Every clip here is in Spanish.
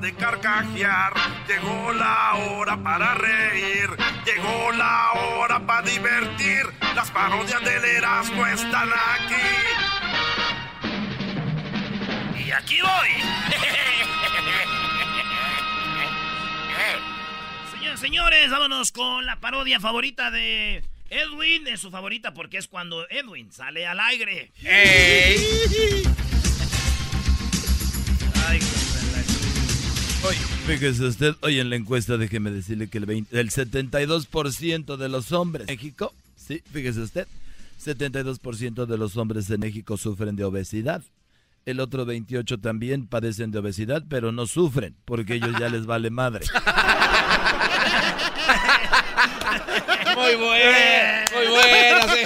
De carcajear, llegó la hora para reír, llegó la hora para divertir. Las parodias del Erasmo están aquí. Y aquí voy. Señores, señores, vámonos con la parodia favorita de Edwin. Es su favorita porque es cuando Edwin sale al aire. Ay, fíjese usted, hoy en la encuesta déjeme decirle que el, 20 el 72% de los hombres en México, sí, fíjese usted, 72% de los hombres en México sufren de obesidad. El otro 28 también padecen de obesidad, pero no sufren, porque ellos ya les vale madre. Muy bueno, muy bueno, sí.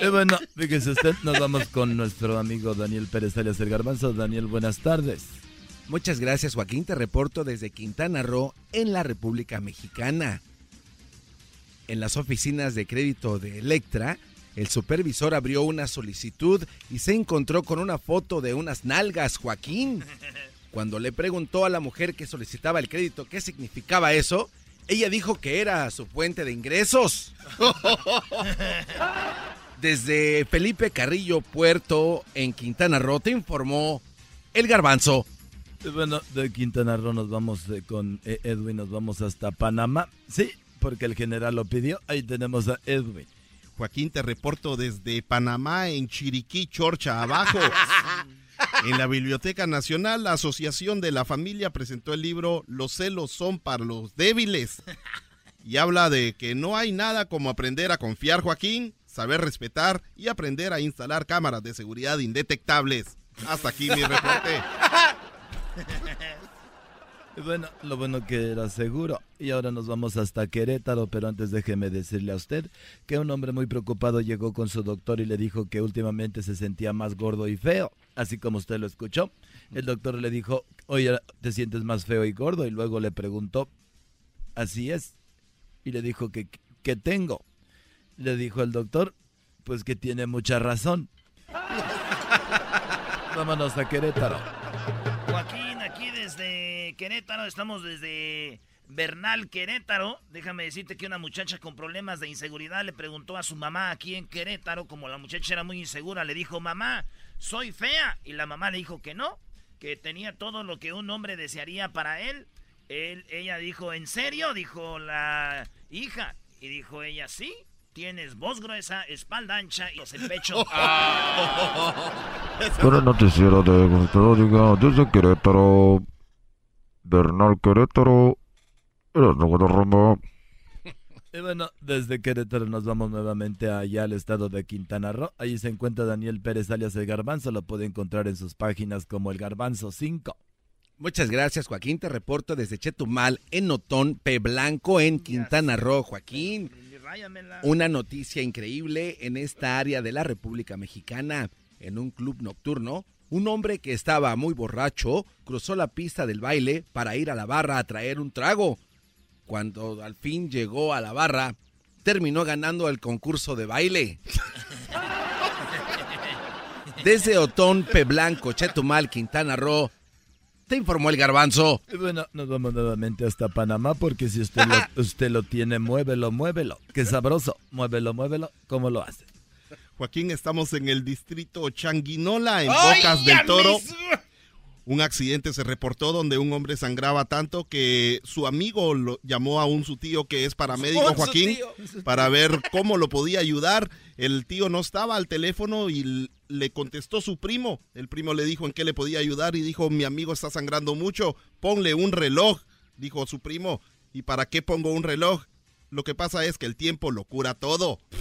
Y bueno, fíjese usted, nos vamos con nuestro amigo Daniel Pérez alias El Garbanzo. Daniel, buenas tardes. Muchas gracias, Joaquín. Te reporto desde Quintana Roo, en la República Mexicana. En las oficinas de crédito de Electra, el supervisor abrió una solicitud y se encontró con una foto de unas nalgas, Joaquín. Cuando le preguntó a la mujer que solicitaba el crédito qué significaba eso, ella dijo que era su fuente de ingresos. Desde Felipe Carrillo Puerto, en Quintana Roo, te informó el garbanzo. Bueno, de Quintana Roo nos vamos eh, con eh, Edwin, nos vamos hasta Panamá. Sí, porque el general lo pidió. Ahí tenemos a Edwin. Joaquín, te reporto desde Panamá, en Chiriquí, Chorcha, abajo. En la Biblioteca Nacional, la Asociación de la Familia presentó el libro Los celos son para los débiles. Y habla de que no hay nada como aprender a confiar, Joaquín, saber respetar y aprender a instalar cámaras de seguridad indetectables. Hasta aquí mi reporte. Bueno, lo bueno que era seguro. Y ahora nos vamos hasta Querétaro, pero antes déjeme decirle a usted que un hombre muy preocupado llegó con su doctor y le dijo que últimamente se sentía más gordo y feo, así como usted lo escuchó. El doctor le dijo, oye, ¿te sientes más feo y gordo? Y luego le preguntó, así es. Y le dijo que, ¿qué tengo? Le dijo el doctor, pues que tiene mucha razón. Vámonos a Querétaro. Querétaro, estamos desde Bernal, Querétaro. Déjame decirte que una muchacha con problemas de inseguridad le preguntó a su mamá aquí en Querétaro, como la muchacha era muy insegura, le dijo, mamá, soy fea. Y la mamá le dijo que no, que tenía todo lo que un hombre desearía para él. él ella dijo, ¿en serio? Dijo la hija. Y dijo ella, sí. Tienes voz gruesa, espalda ancha y el pecho. Para el noticiero de Gustavo Diga desde Querétaro, Bernal Querétaro, era de Roma. Y bueno, desde Querétaro nos vamos nuevamente allá al estado de Quintana Roo. Ahí se encuentra Daniel Pérez alias El Garbanzo. Lo puede encontrar en sus páginas como El Garbanzo 5. Muchas gracias, Joaquín. Te reporto desde Chetumal, en Otón, P. Blanco, en Quintana Roo, Joaquín. Una noticia increíble en esta área de la República Mexicana. En un club nocturno, un hombre que estaba muy borracho cruzó la pista del baile para ir a la barra a traer un trago. Cuando al fin llegó a la barra, terminó ganando el concurso de baile. Desde Otón, P. Blanco, Chetumal, Quintana Roo, te informó el garbanzo. Bueno, nos vamos nuevamente hasta Panamá porque si usted lo, usted lo tiene, muévelo, muévelo. Qué sabroso. Muévelo, muévelo. ¿Cómo lo hace? Joaquín, estamos en el distrito Changuinola, en ¡Ay, Bocas del Toro. Un accidente se reportó donde un hombre sangraba tanto que su amigo lo llamó a un su tío que es paramédico, Joaquín, para ver cómo lo podía ayudar. El tío no estaba al teléfono y le contestó su primo. El primo le dijo en qué le podía ayudar y dijo, mi amigo está sangrando mucho, ponle un reloj, dijo su primo. ¿Y para qué pongo un reloj? Lo que pasa es que el tiempo lo cura todo.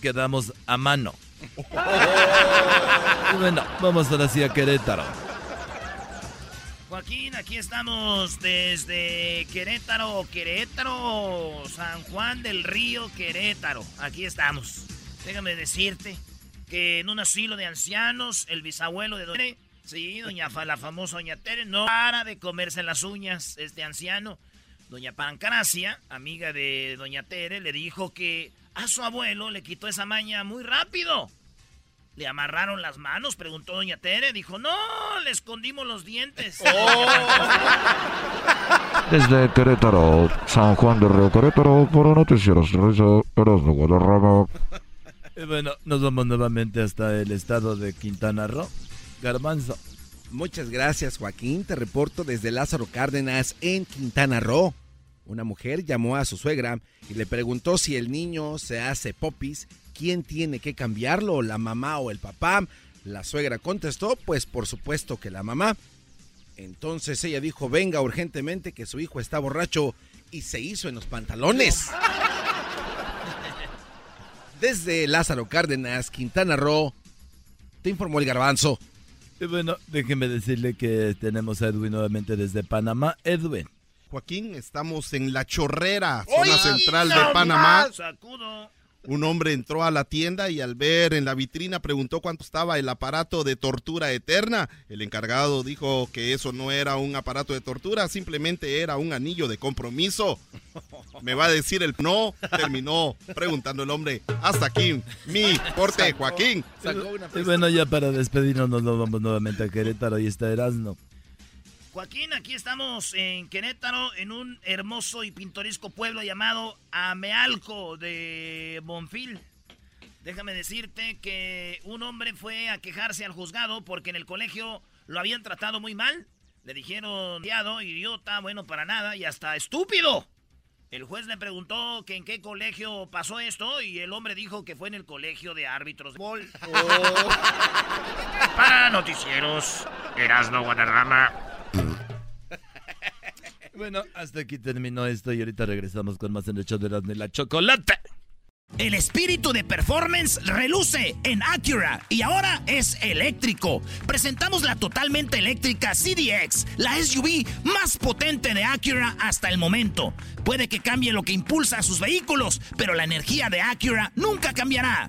Quedamos a mano. bueno, vamos ahora sí a Querétaro. Joaquín, aquí estamos desde Querétaro, Querétaro, San Juan del Río, Querétaro. Aquí estamos. Déjame decirte que en un asilo de ancianos, el bisabuelo de Doña sí, doña la famosa Doña Tere, no para de comerse las uñas este anciano. Doña Pancracia, amiga de Doña Tere, le dijo que a su abuelo le quitó esa maña muy rápido. ¿Le amarraron las manos? Preguntó Doña Tere. Dijo, no, le escondimos los dientes. Oh. Desde Querétaro, San Juan de Río Querétaro, por Noticieros Erasmo Guadarrama. Y bueno, nos vamos nuevamente hasta el estado de Quintana Roo. Garbanzo. Muchas gracias, Joaquín. Te reporto desde Lázaro Cárdenas en Quintana Roo. Una mujer llamó a su suegra y le preguntó si el niño se hace popis, quién tiene que cambiarlo, la mamá o el papá. La suegra contestó, pues por supuesto que la mamá. Entonces ella dijo, venga urgentemente que su hijo está borracho y se hizo en los pantalones. Desde Lázaro Cárdenas, Quintana Roo, te informó el garbanzo. Y bueno, déjeme decirle que tenemos a Edwin nuevamente desde Panamá. Edwin. Joaquín, estamos en La Chorrera, zona central de Panamá. Un hombre entró a la tienda y al ver en la vitrina preguntó cuánto estaba el aparato de tortura eterna. El encargado dijo que eso no era un aparato de tortura, simplemente era un anillo de compromiso. Me va a decir el no, terminó preguntando el hombre. Hasta aquí mi porte, Joaquín. y bueno, ya para despedirnos nos vamos nuevamente a Querétaro y está Erasmo. Joaquín, aquí estamos en Querétaro, en un hermoso y pintoresco pueblo llamado Amealco de Bonfil. Déjame decirte que un hombre fue a quejarse al juzgado porque en el colegio lo habían tratado muy mal. Le dijeron, idiota, bueno para nada y hasta estúpido. El juez le preguntó que en qué colegio pasó esto y el hombre dijo que fue en el colegio de árbitros de bol. Oh. Para noticieros, Erasno Guadarrama. Bueno, hasta aquí terminó esto y ahorita regresamos con más en el de la chocolate. El espíritu de performance reluce en Acura y ahora es eléctrico. Presentamos la totalmente eléctrica CDX, la SUV más potente de Acura hasta el momento. Puede que cambie lo que impulsa a sus vehículos, pero la energía de Acura nunca cambiará.